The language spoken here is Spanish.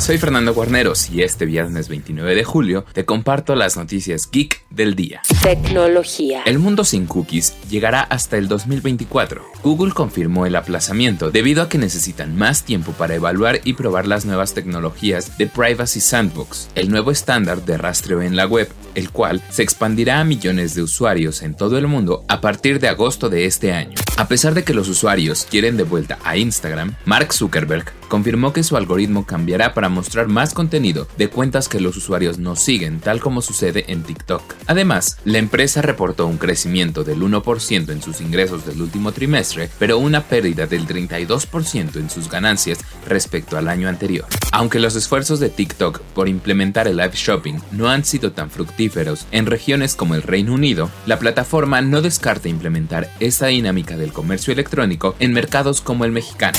Soy Fernando Guarneros y este viernes 29 de julio te comparto las noticias geek del día. Tecnología. El mundo sin cookies llegará hasta el 2024. Google confirmó el aplazamiento debido a que necesitan más tiempo para evaluar y probar las nuevas tecnologías de Privacy Sandbox, el nuevo estándar de rastreo en la web, el cual se expandirá a millones de usuarios en todo el mundo a partir de agosto de este año. A pesar de que los usuarios quieren de vuelta a Instagram, Mark Zuckerberg confirmó que su algoritmo cambiará para mostrar más contenido de cuentas que los usuarios no siguen, tal como sucede en TikTok. Además, la empresa reportó un crecimiento del 1% en sus ingresos del último trimestre, pero una pérdida del 32% en sus ganancias respecto al año anterior. Aunque los esfuerzos de TikTok por implementar el live shopping no han sido tan fructíferos en regiones como el Reino Unido, la plataforma no descarta implementar esta dinámica del comercio electrónico en mercados como el mexicano.